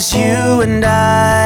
as you and I.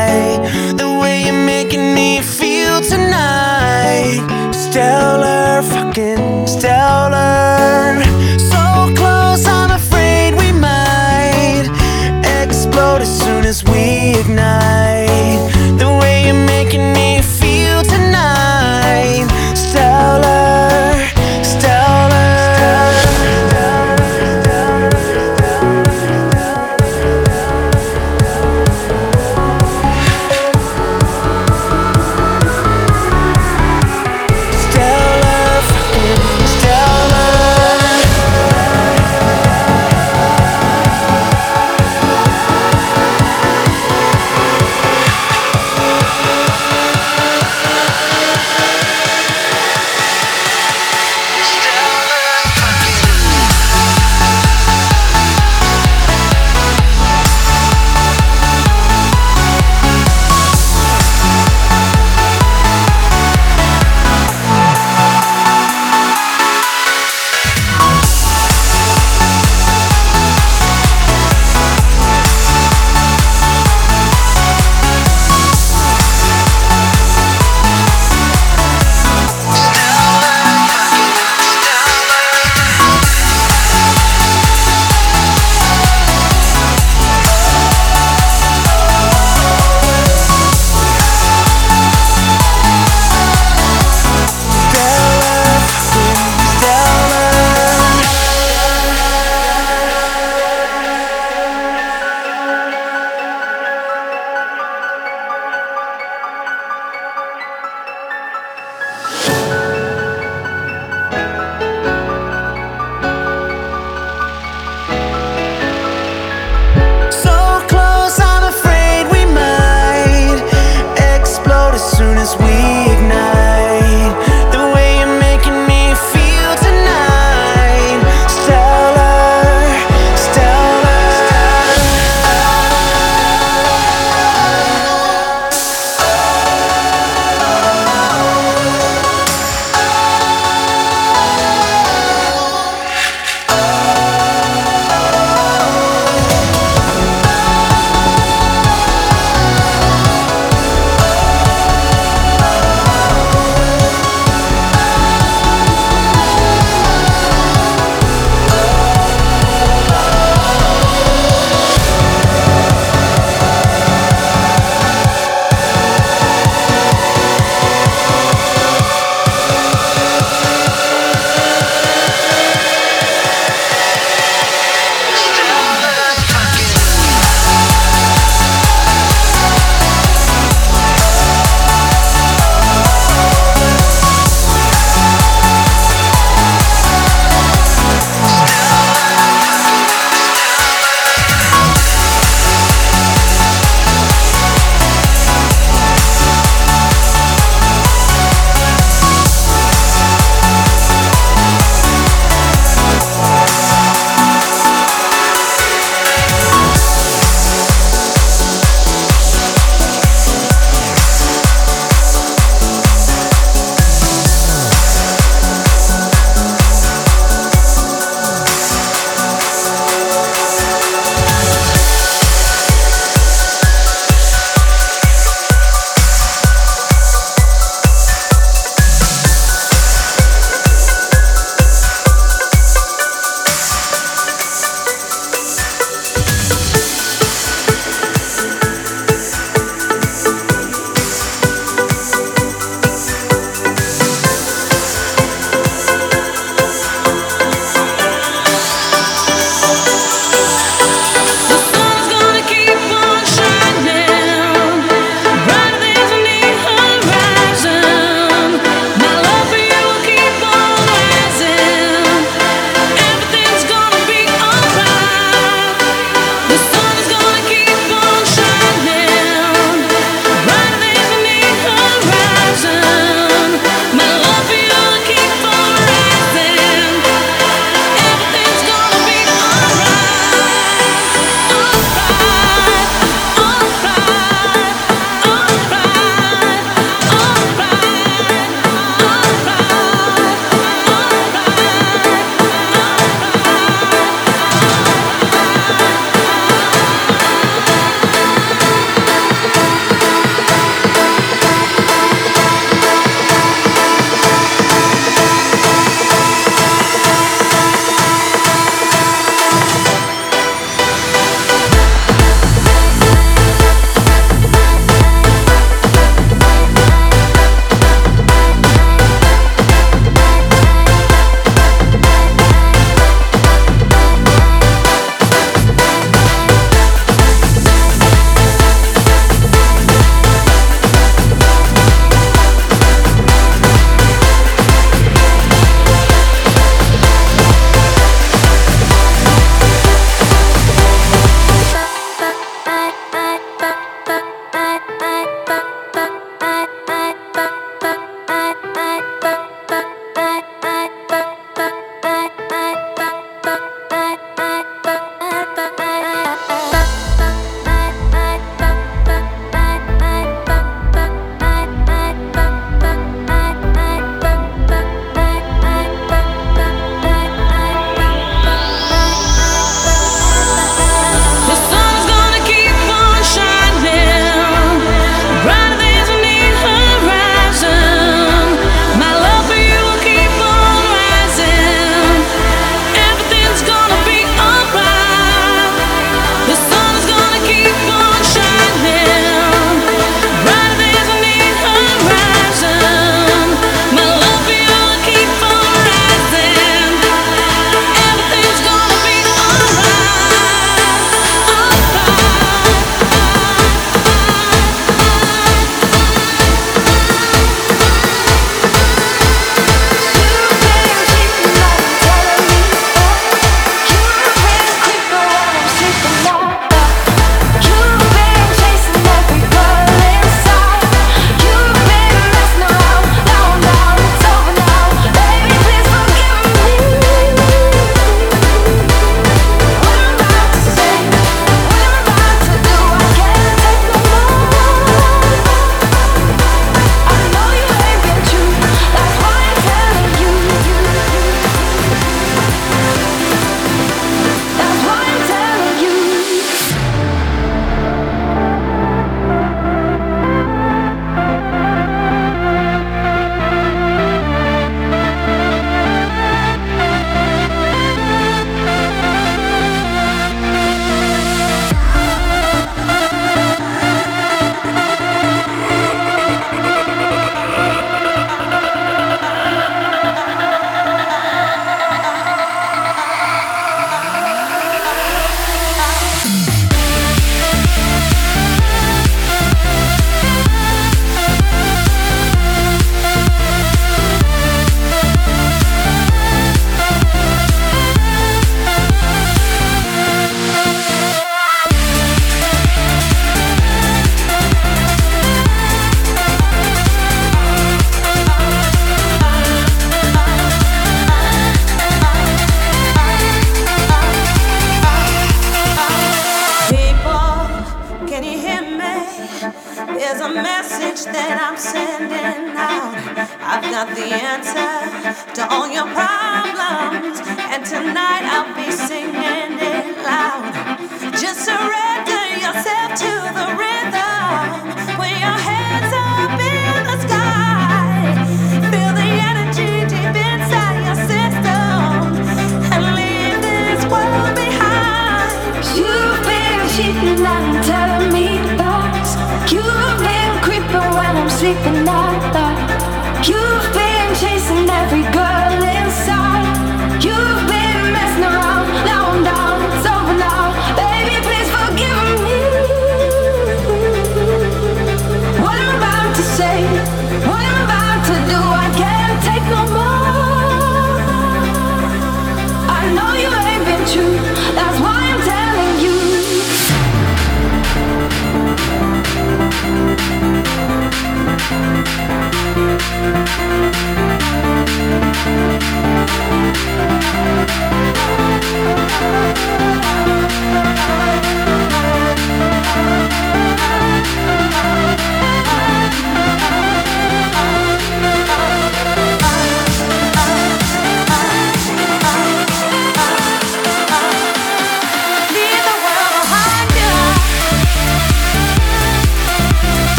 Música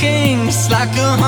It's like a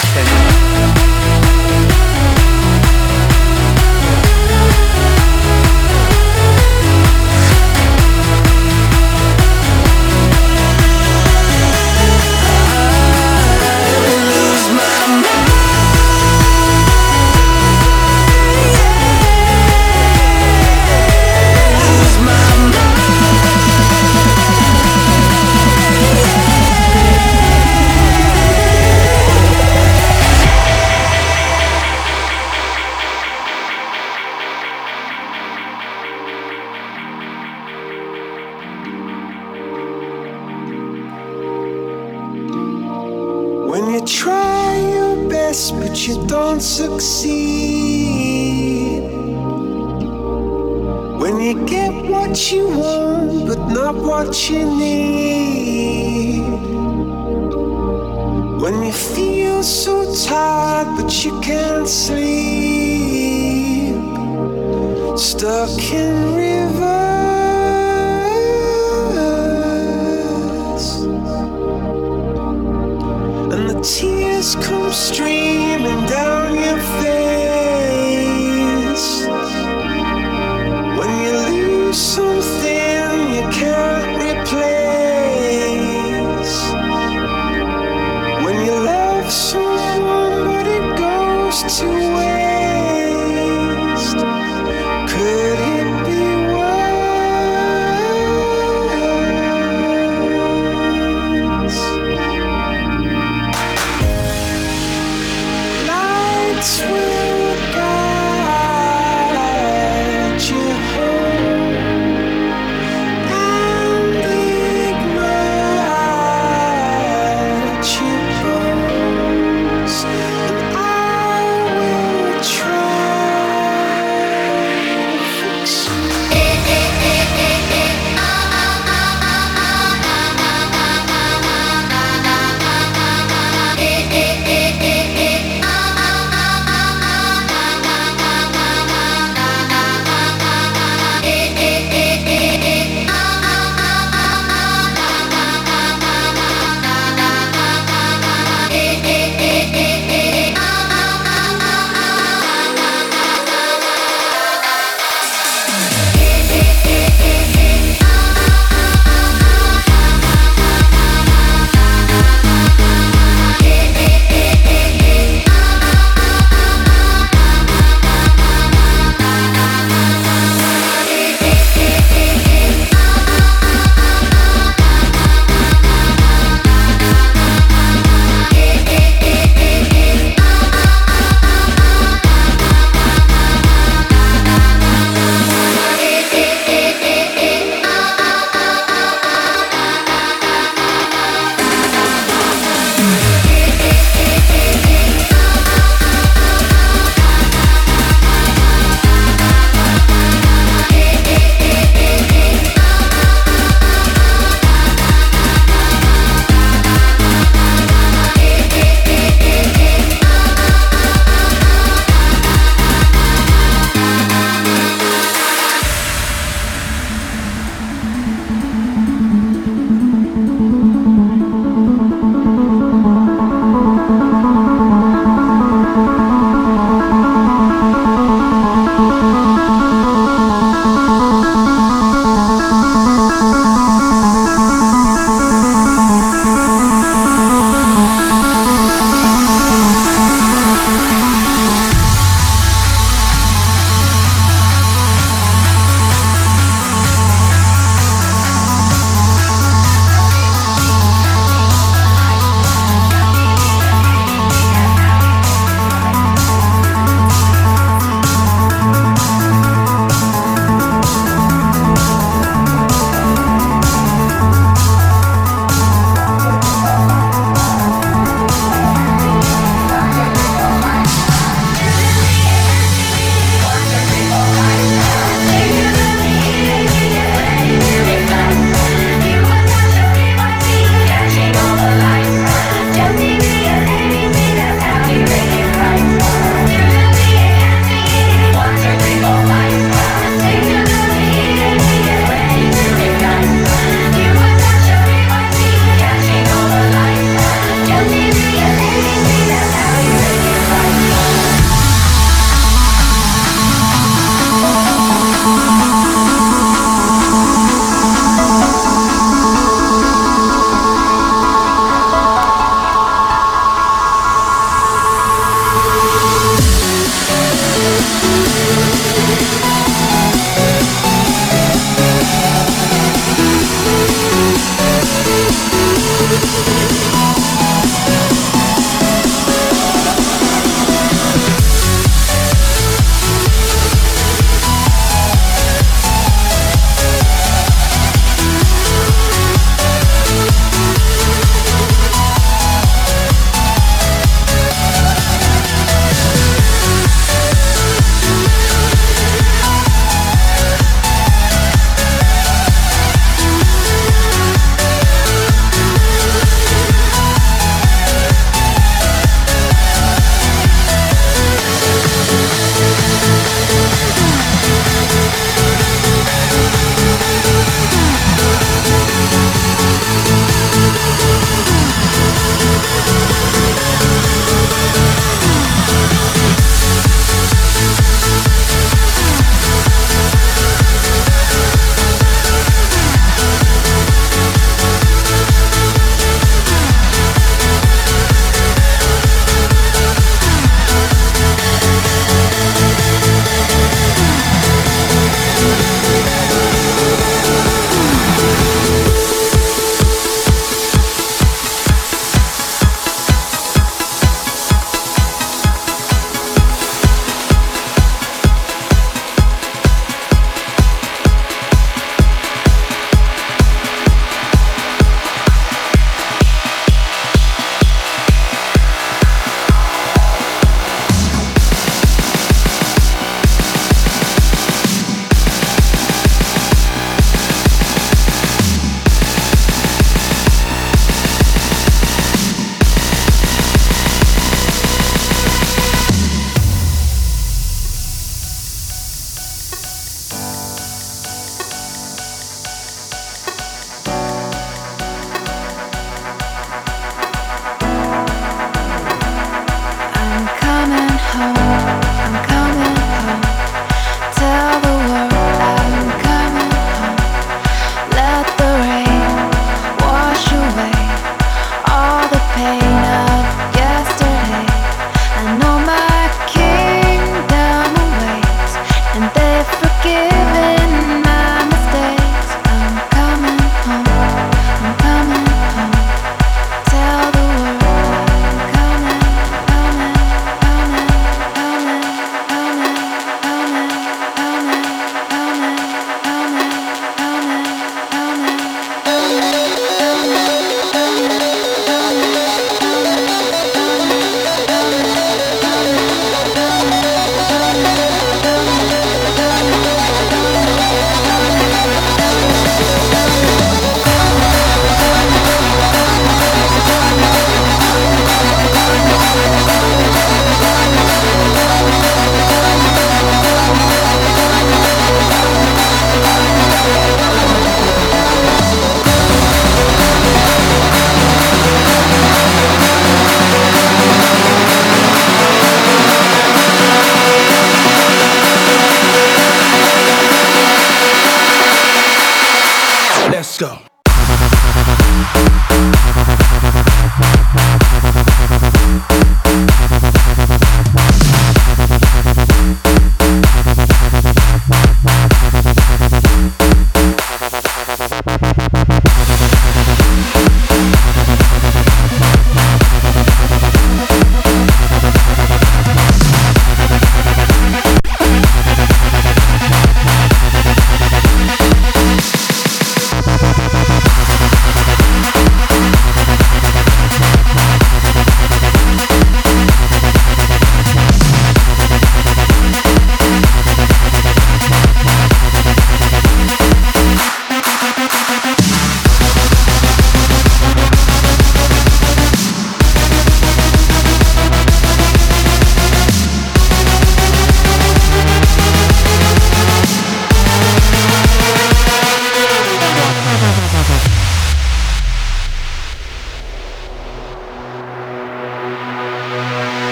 will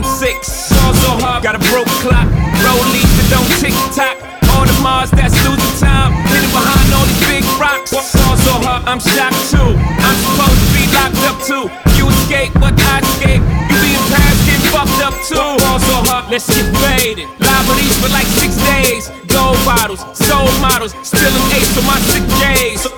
Game six, so hard, got a broke clock. Rollies that don't tick tock. On the Mars, that's losing time. Hidden behind all these big rocks. So hard, I'm shocked too. I'm supposed to be locked up too. You escape, but I escape. You be in Paris, get fucked up too. So hard, let's get faded. With for like six days. Gold bottles, soul models, spilling ace on my sick days.